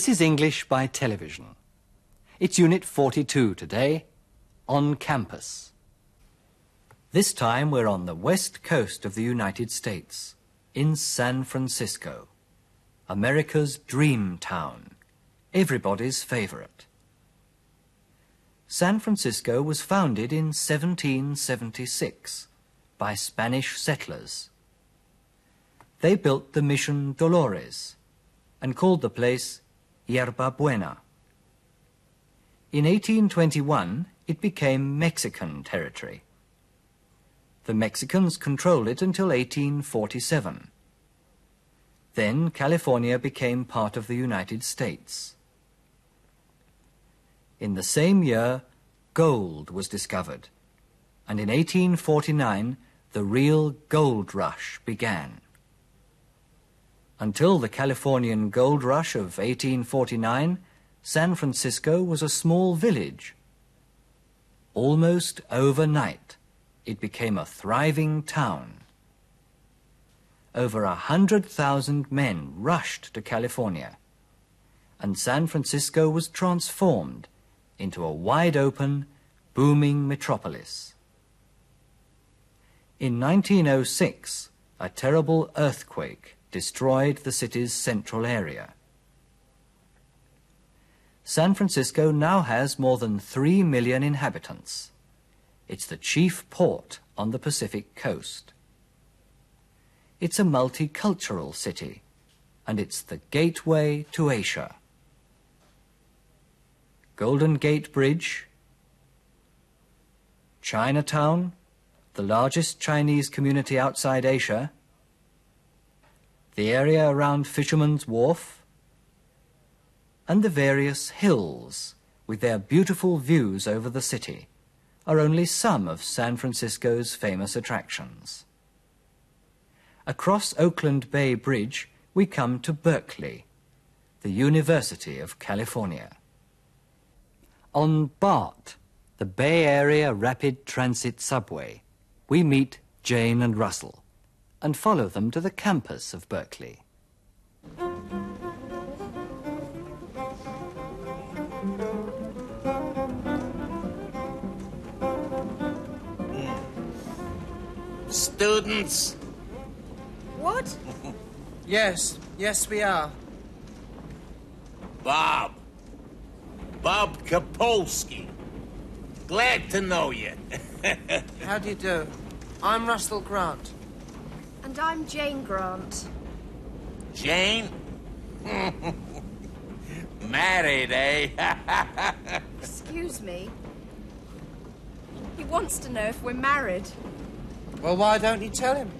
This is English by television. It's Unit 42 today, on campus. This time we're on the west coast of the United States, in San Francisco, America's dream town, everybody's favorite. San Francisco was founded in 1776 by Spanish settlers. They built the Mission Dolores and called the place Yerba Buena. In 1821, it became Mexican territory. The Mexicans controlled it until 1847. Then California became part of the United States. In the same year, gold was discovered, and in 1849 the real gold rush began. Until the Californian gold rush of 1849, San Francisco was a small village. Almost overnight, it became a thriving town. Over a hundred thousand men rushed to California, and San Francisco was transformed into a wide-open, booming metropolis. In 1906, a terrible earthquake destroyed the city's central area. San Francisco now has more than 3 million inhabitants. It's the chief port on the Pacific coast. It's a multicultural city, and it's the gateway to Asia. Golden Gate Bridge, Chinatown, the largest Chinese community outside Asia, the area around Fisherman's Wharf, and the various hills with their beautiful views over the city are only some of San Francisco's famous attractions. Across Oakland Bay Bridge, we come to Berkeley, the University of California. On BART, the Bay Area Rapid Transit Subway, we meet Jane and Russell and follow them to the campus of Berkeley. Students, What? Yes, yes, we are. Bob. Bob Kapolsky. Glad to know you. How do you do? I'm Russell Grant. And I'm Jane Grant. Jane? Married, eh? Excuse me. He wants to know if we're married. Well, why don't you tell him?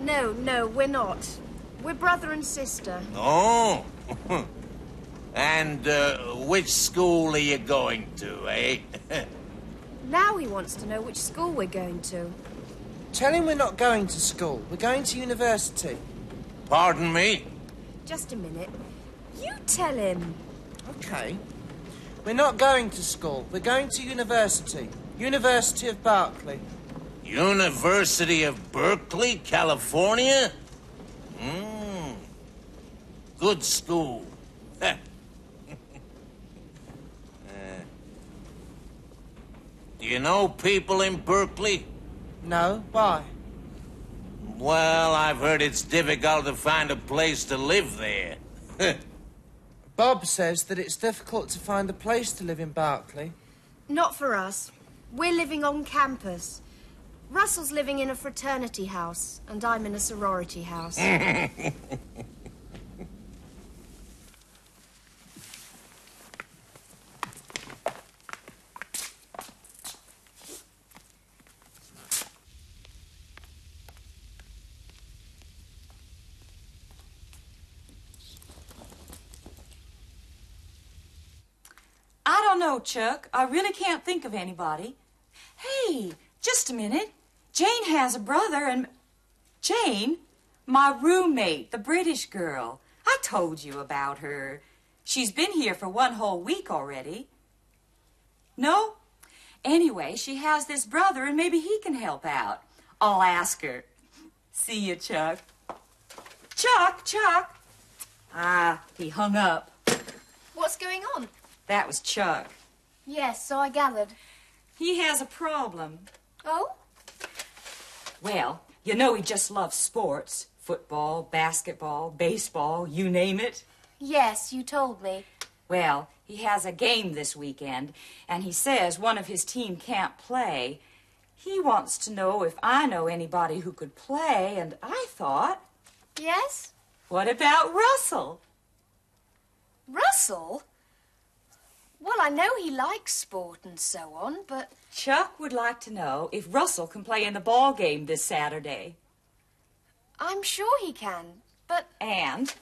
No, no, we're not. We're brother and sister. oh. and uh, which school are you going to, eh? Now he wants to know which school we're going to. Tell him we're not going to school. We're going to university. Pardon me? Just a minute. You tell him. Okay. We're not going to school. We're going to university. University of Berkeley. University of Berkeley, California? Hmm. Good school. Uh, Do you know people in Berkeley? No, why? Well, I've heard it's difficult to find a place to live there. Bob says that it's difficult to find a place to live in Berkeley. Not for us. We're living on campus. Russell's living in a fraternity house, and I'm in a sorority house. I don't know, Chuck. I really can't think of anybody. Hey, just a minute. Jane has a brother and. Jane? My roommate, the British girl. I told you about her. She's been here for one whole week already. No? Anyway, she has this brother and maybe he can help out. I'll ask her. See you, Chuck. Chuck, Chuck. Ah, he hung up. What's going on? That was Chuck. Yes, so I gathered. He has a problem. Oh? Well, you know he just loves sports football, basketball, baseball, you name it. Yes, you told me. Well, he has a game this weekend, and he says one of his team can't play. He wants to know if I know anybody who could play, and I thought, Yes? what about Russell? Russell? Well, I know he likes sport and so on, but Chuck would like to know if Russell can play in the ball game this Saturday. I'm sure he can. But And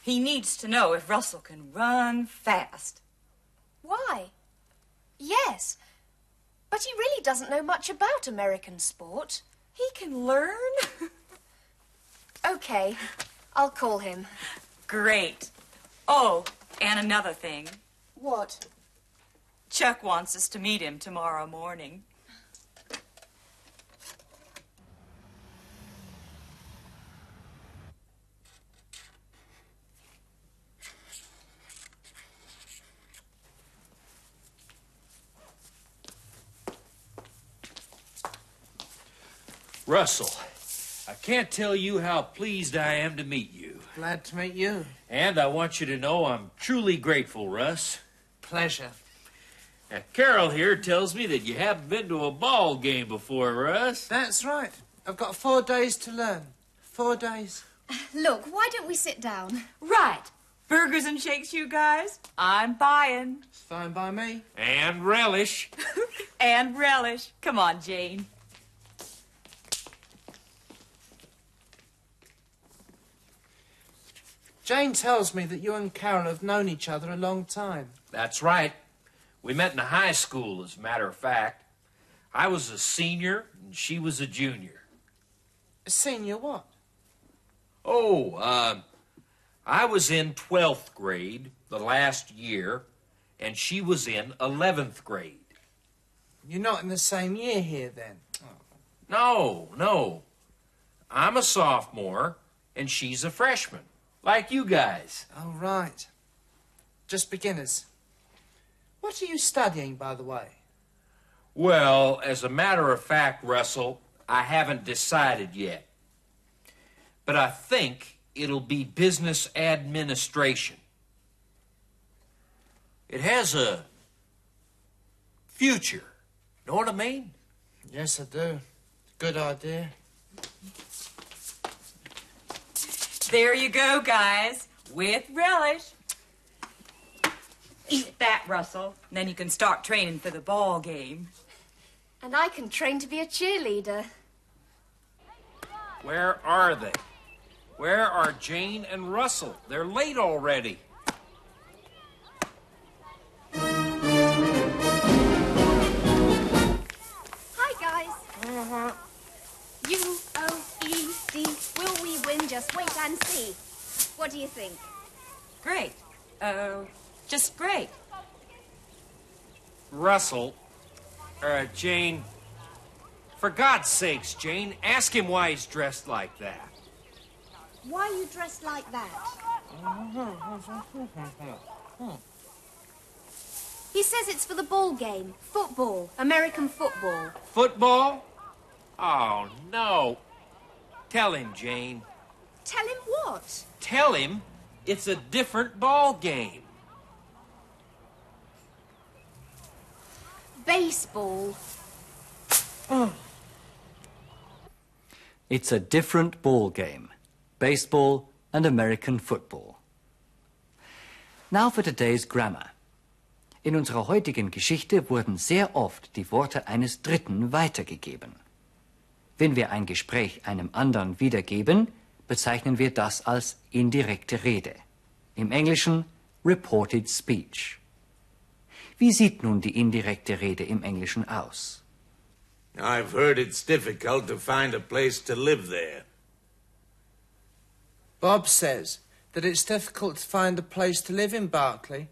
he needs to know if Russell can run fast. why? Yes. But he really doesn't know much about American sport. He can learn? Okay, I'll call him. Great. Oh, and another thing. What? Chuck wants us to meet him tomorrow morning. Russell, I can't tell you how pleased I am to meet you. Glad to meet you. And I want you to know I'm truly grateful, Russ. Pleasure. Now, Carol here tells me that you haven't been to a ball game before, Russ. That's right. I've got four days to learn. Four days. Look, why don't we sit down? Right. Burgers and shakes, you guys. I'm buying. It's fine by me. And relish. And relish. Come on, Jane. Jane tells me that you and Carol have known each other a long time. That's right. We met in high school, as a matter of fact. I was a senior and she was a junior. A senior what? Oh, uh, I was in 12th grade the last year, and she was in 11th grade. You're not in the same year here then. No, no. I'm a sophomore, and she's a freshman, like you guys. Oh, right. Just beginners. What are you studying, by the way? Well, as a matter of fact, Russell, I haven't decided yet. But I think it'll be business administration. It has a future. Know what I mean? Yes, I do. Good idea. There you go, guys. With relish. Eat that, Russell. And then you can start training for the ball game. And I can train to be a cheerleader. Where are they? Where are Jane and Russell? They're late already. What do you think? Great. Uh, just great. Russell, uh, Jane. For God's sakes, Jane, ask him why he's dressed like that. Why are you dressed like that? He says it's for the ball game. Football. American football. Football? Oh, no. Tell him, Jane. Tell him what? Tell him it's a different ball game. Baseball. It's a different ball game baseball and American football. Now for today's grammar. In unserer heutigen Geschichte wurden sehr oft die Worte eines Dritten weitergegeben. Wenn wir ein Gespräch einem anderen wiedergeben, bezeichnen wir das als indirekte Rede. Im Englischen reported speech. Wie sieht nun die indirekte Rede im Englischen aus? I've heard it's difficult to find a place to live there. Bob says that it's difficult to find a place to live in Berkeley.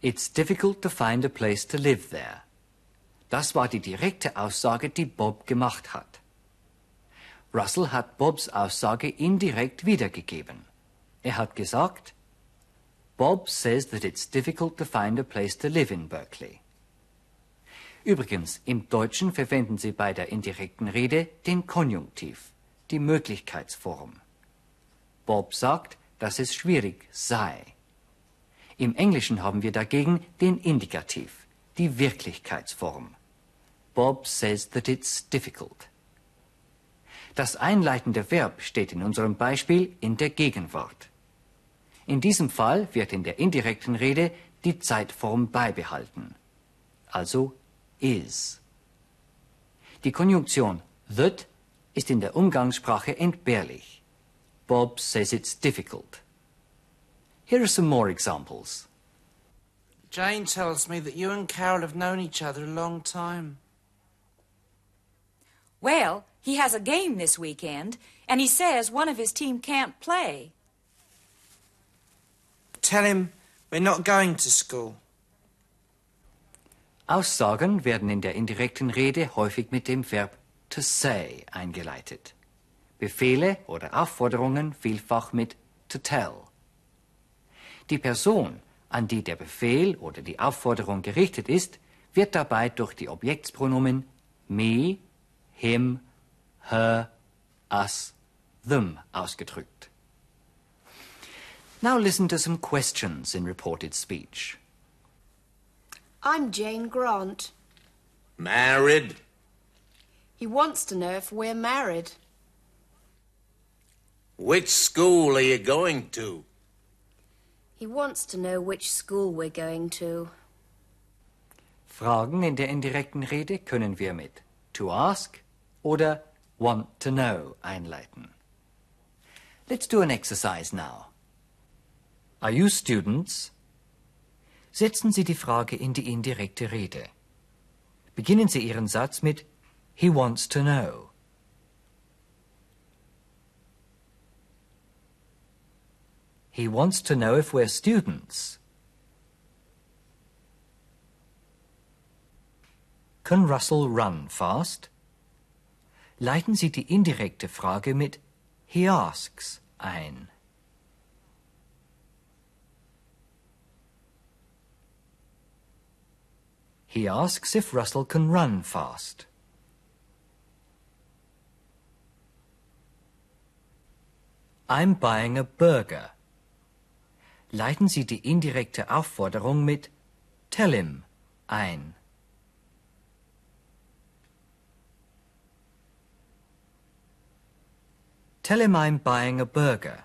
It's difficult to find a place to live there. Das war die direkte Aussage, die Bob gemacht hat. Russell hat Bobs Aussage indirekt wiedergegeben. Er hat gesagt, Bob says that it's difficult to find a place to live in Berkeley. Übrigens, im Deutschen verwenden Sie bei der indirekten Rede den Konjunktiv, die Möglichkeitsform. Bob sagt, dass es schwierig sei. Im Englischen haben wir dagegen den Indikativ, die Wirklichkeitsform. Bob says that it's difficult. Das einleitende Verb steht in unserem Beispiel in der Gegenwart. In diesem Fall wird in der indirekten Rede die Zeitform beibehalten, also is. Die Konjunktion that ist in der Umgangssprache entbehrlich. Bob says it's difficult. Here are some more examples. Jane tells me that you and Carol have known each other a long time. Well, he has a game this weekend, and he says one of his team can't play. Tell him we're not going to school. Aussagen werden in der indirekten Rede häufig mit dem Verb to say eingeleitet. Befehle oder Aufforderungen vielfach mit to tell. Die Person, an die der Befehl oder die Aufforderung gerichtet ist, wird dabei durch die Objektspronomen me, him, her, us, them ausgedrückt. Now listen to some questions in reported speech. I'm Jane Grant. Married? He wants to know if we're married. Which school are you going to? He wants to know which school we're going to. Fragen in der indirekten Rede können wir mit to ask oder want to know einleiten. Let's do an exercise now. Are you students? Setzen Sie die Frage in die indirekte Rede. Beginnen Sie Ihren Satz mit He wants to know. He wants to know if we're students. Can Russell run fast? Leiten Sie die indirekte Frage mit He asks ein. He asks if Russell can run fast. I'm buying a burger. Leiten Sie die indirekte Aufforderung mit Tell him ein. Tell him I'm buying a burger.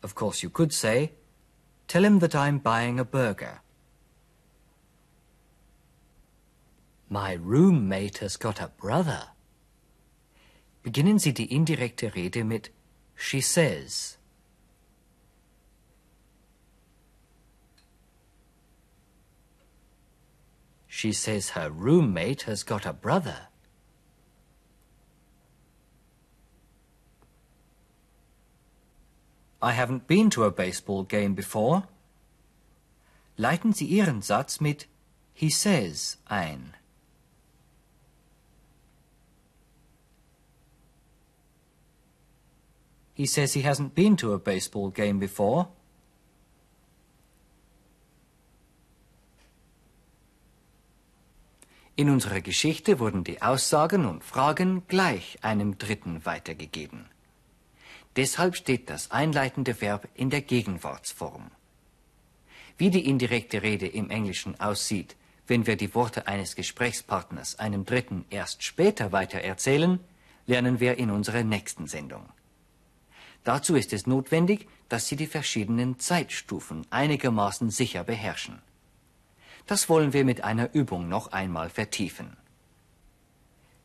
Of course, you could say, Tell him that I'm buying a burger. My roommate has got a brother. Beginnen Sie die indirekte Rede mit She says. She says her roommate has got a brother. I haven't been to a baseball game before. Leiten Sie Ihren Satz mit He says ein. He says he hasn't been to a baseball game before. In unserer Geschichte wurden die Aussagen und Fragen gleich einem Dritten weitergegeben. Deshalb steht das einleitende Verb in der Gegenwartsform. Wie die indirekte Rede im Englischen aussieht, wenn wir die Worte eines Gesprächspartners einem Dritten erst später weitererzählen, lernen wir in unserer nächsten Sendung. Dazu ist es notwendig, dass Sie die verschiedenen Zeitstufen einigermaßen sicher beherrschen. Das wollen wir mit einer Übung noch einmal vertiefen.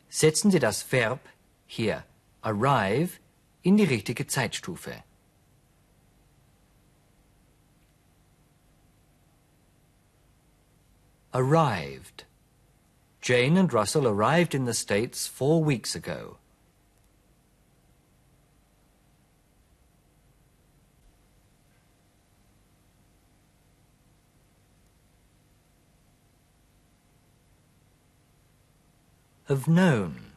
Setzen Sie das Verb hier arrive in die richtige Zeitstufe. Arrived. Jane and Russell arrived in the States four weeks ago. have known.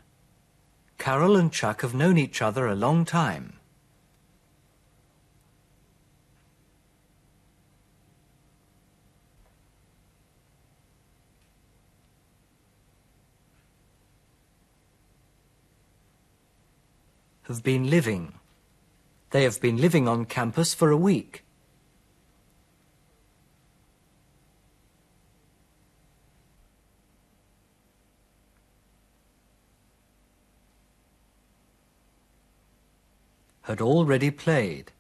Carol and Chuck have known each other a long time. Have been living. They have been living on campus for a week. Had already played.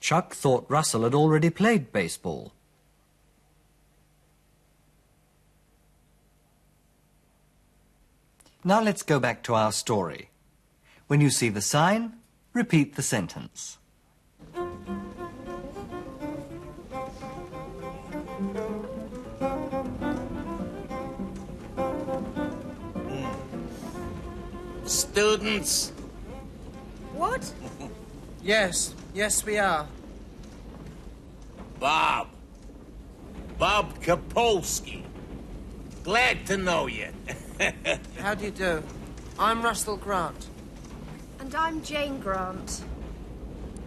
Chuck thought Russell had already played baseball. Now let's go back to our story. When you see the sign, repeat the sentence. Students, What? Yes, yes, we are. Bob. Bob Kapolsky. Glad to know you. How do you do? I'm Russell Grant. And I'm Jane Grant.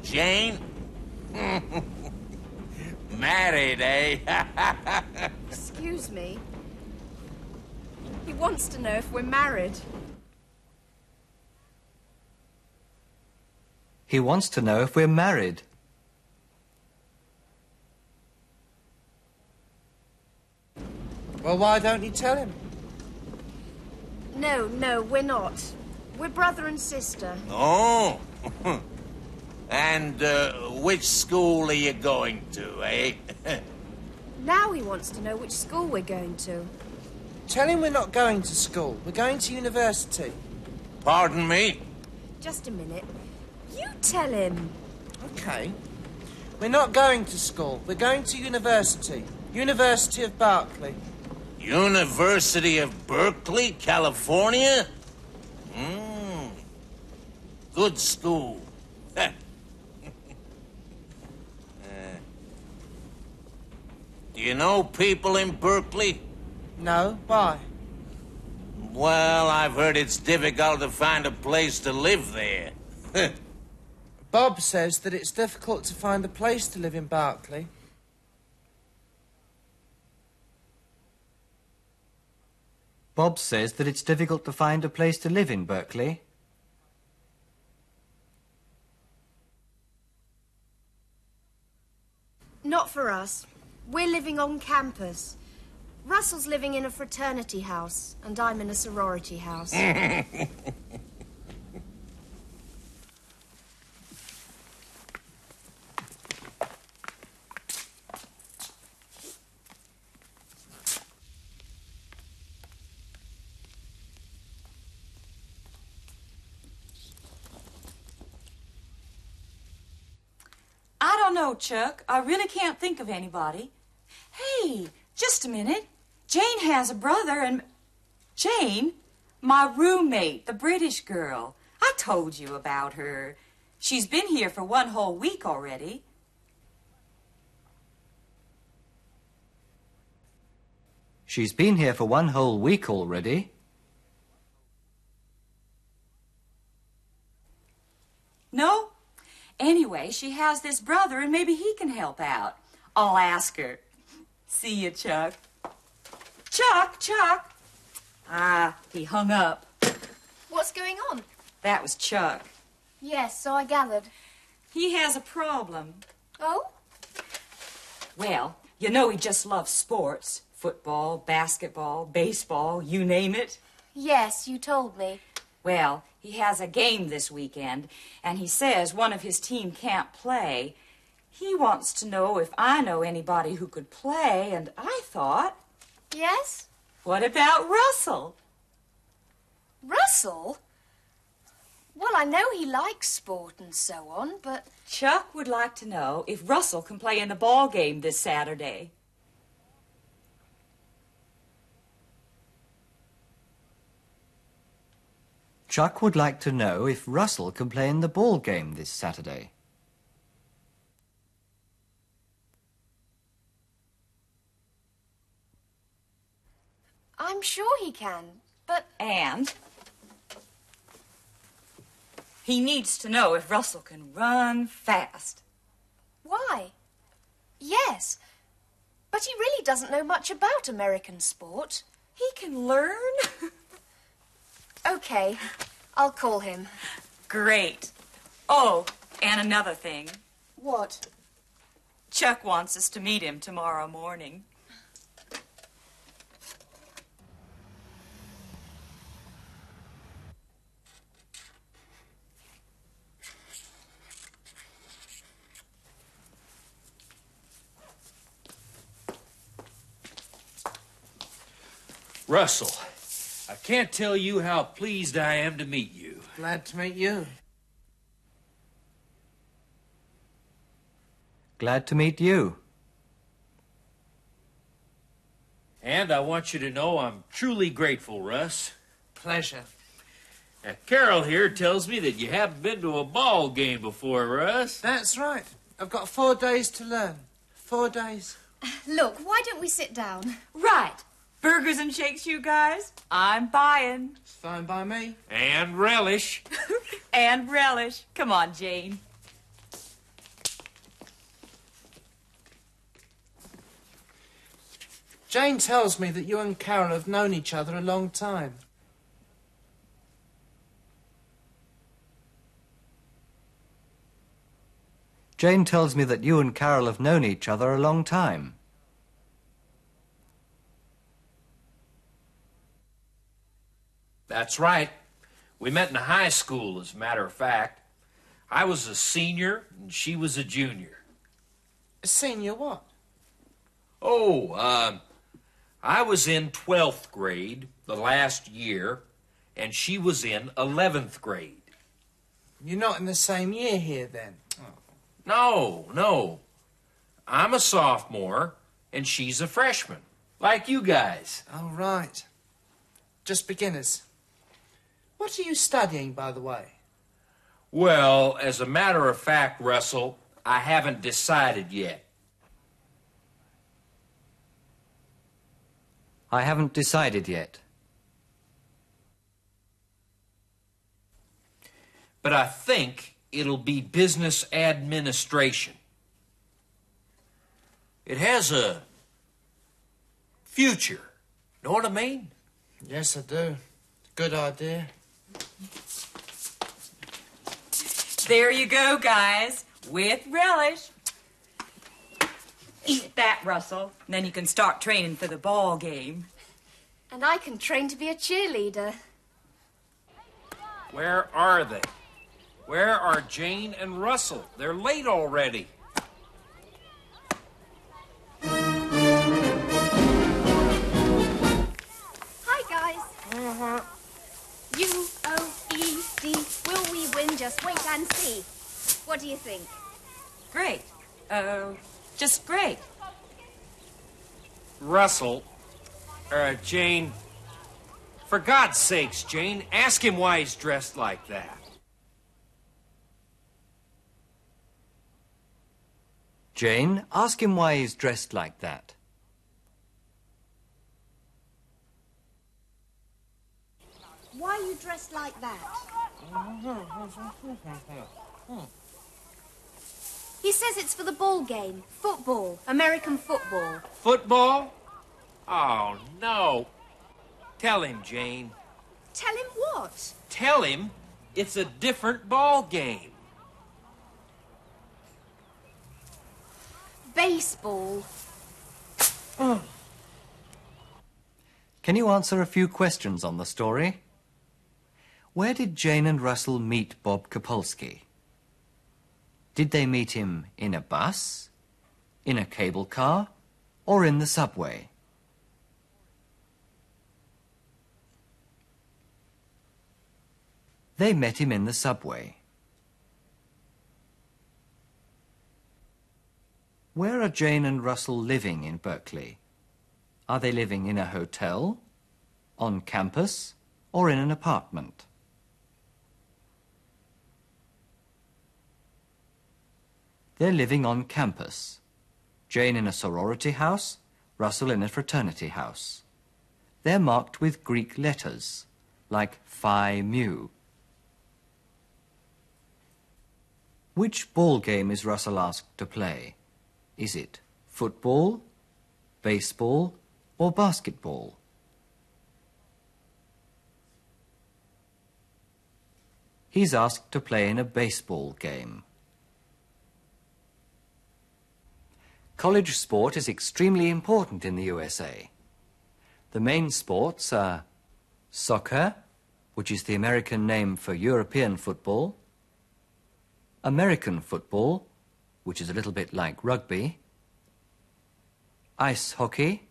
Jane? Married, eh? Excuse me. He wants to know if we're married. He wants to know if we're married. Well, why don't you tell him? No, no, we're not. We're brother and sister. oh. and uh, which school are you going to, eh? Now he wants to know which school we're going to. Tell him we're not going to school. We're going to university. Pardon me? Just a minute. You tell him. Okay. We're not going to school. We're going to university. University of Berkeley. University of Berkeley, California? Mm. Good school. Uh, Do you know people in Berkeley? No, why? Well, I've heard it's difficult to find a place to live there. Bob says that it's difficult to find a place to live in Berkeley. Bob says that it's difficult to find a place to live in Berkeley. Not for us. We're living on campus. Russell's living in a fraternity house, and I'm in a sorority house. I don't know, Chuck. I really can't think of anybody. Hey, just a minute. Jane has a brother, and. Jane? My roommate, the British girl. I told you about her. She's been here for one whole week already. She's been here for one whole week already. No? Anyway, she has this brother, and maybe he can help out. I'll ask her. See you, Chuck. Chuck, Chuck. Ah, he hung up. What's going on? That was Chuck. Yes, so I gathered. He has a problem. Oh? Well, you know he just loves sports football, basketball, baseball, you name it. Yes, you told me. Well, he has a game this weekend, and he says one of his team can't play. He wants to know if I know anybody who could play, and I thought, Yes? what about Russell? Russell? Well, I know he likes sport and so on, but Chuck would like to know if Russell can play in the ball game this Saturday. Chuck would like to know if Russell can play in the ball game this Saturday. I'm sure he can. But And He needs to know if Russell can run fast. Why? Yes. But he really doesn't know much about American sport. He can learn. Okay, I'll call him. Great. Oh, and another thing. What? Chuck wants us to meet him tomorrow morning. Russell, I can't tell you how pleased I am to meet you. Glad to meet you. Glad to meet you. And I want you to know I'm truly grateful, Russ. Pleasure. Now, Carol here tells me that you haven't been to a ball game before, Russ. That's right. I've got four days to learn. Four days. Look, why don't we sit down? Right. Burgers and shakes, you guys. I'm buying. It's fine by me. And relish. And relish. Come on, Jane. Jane tells me that you and Carol have known each other a long time. Jane tells me that you and Carol have known each other a long time. That's right. We met in high school, as a matter of fact. I was a senior and she was a junior. A senior what? Oh, um, I was in 12th grade the last year, and she was in 11th grade. You're not in the same year here then. No, no. I'm a sophomore, and she's a freshman, like you guys. Oh, right. Just beginners. What are you studying, by the way? Well, as a matter of fact, Russell, I haven't decided yet. I haven't decided yet. But I think it'll be business administration. It has a future. Know what I mean? Yes, I do. Good idea. There you go, guys. With relish. Eat that, Russell. And then you can start training for the ball game. And I can train to be a cheerleader. Where are they? Where are Jane and Russell? They're late already. Do you think? Great. Uh, just great. Russell, uh, Jane. For God's sakes, Jane, ask him why he's dressed like that. Jane, ask him why he's dressed like that. Why are you dressed like that? He says it's for the ball game. Football. American football. Football? Oh, no. Tell him, Jane. Tell him what? Tell him it's a different ball game. Baseball. Can you answer a few questions on the story? Where did Jane and Russell meet Bob Kapolsky? Did they meet him in a bus, in a cable car, or in the subway? They met him in the subway. Where are Jane and Russell living in Berkeley? Are they living in a hotel, on campus, or in an apartment? They're living on campus. Jane in a sorority house, Russell in a fraternity house. They're marked with Greek letters, like Phi Mu. Which ball game is Russell asked to play? Is it football, baseball, or basketball? He's asked to play in a baseball game. College sport is extremely important in the USA. The main sports are soccer, which is the American name for European football, American football, which is a little bit like rugby, ice hockey,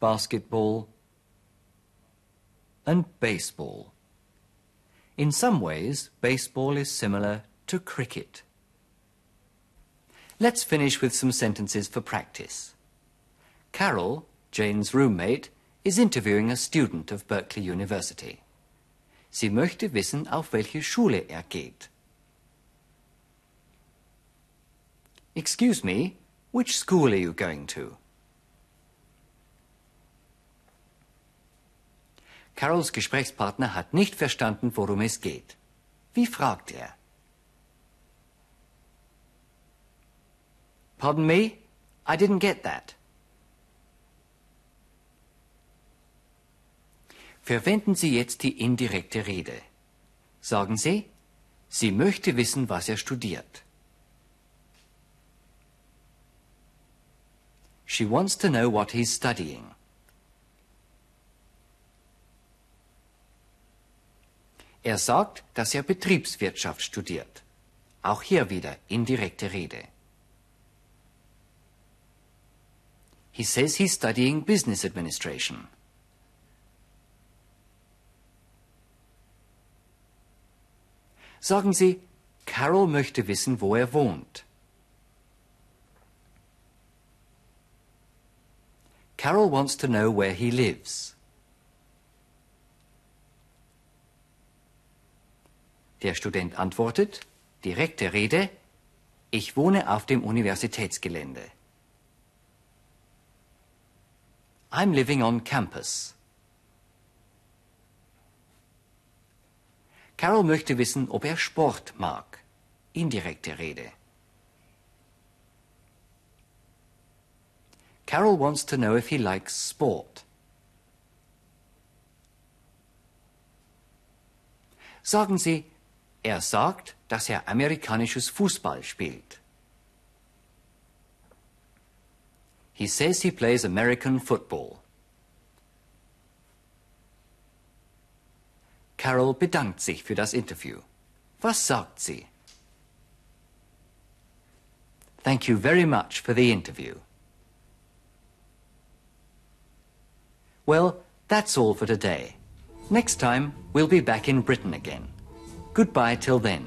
basketball, and baseball. In some ways, baseball is similar to cricket. Let's finish with some sentences for practice. Carol, Jane's roommate, is interviewing a student of Berkeley University. Sie möchte wissen, auf welche Schule er geht. Excuse me, which school are you going to? Carols Gesprächspartner hat nicht verstanden, worum es geht. Wie fragt er? Pardon me? I didn't get that. Verwenden Sie jetzt die indirekte Rede. Sagen Sie, sie möchte wissen, was er studiert. She wants to know what he's studying. Er sagt, dass er Betriebswirtschaft studiert. Auch hier wieder indirekte Rede. He says he's studying business administration. Sagen Sie, Carol möchte wissen, wo er wohnt. Carol wants to know where he lives. Der Student antwortet, direkte Rede, ich wohne auf dem Universitätsgelände. I'm living on campus. Carol möchte wissen, ob er Sport mag. Indirekte Rede. Carol wants to know if he likes sport. Sagen Sie, er sagt, dass er amerikanisches Fußball spielt. He says he plays American football. Carol bedankt sich für das Interview. Was sagt sie? Thank you very much for the interview. Well, that's all for today. Next time, we'll be back in Britain again. Goodbye till then.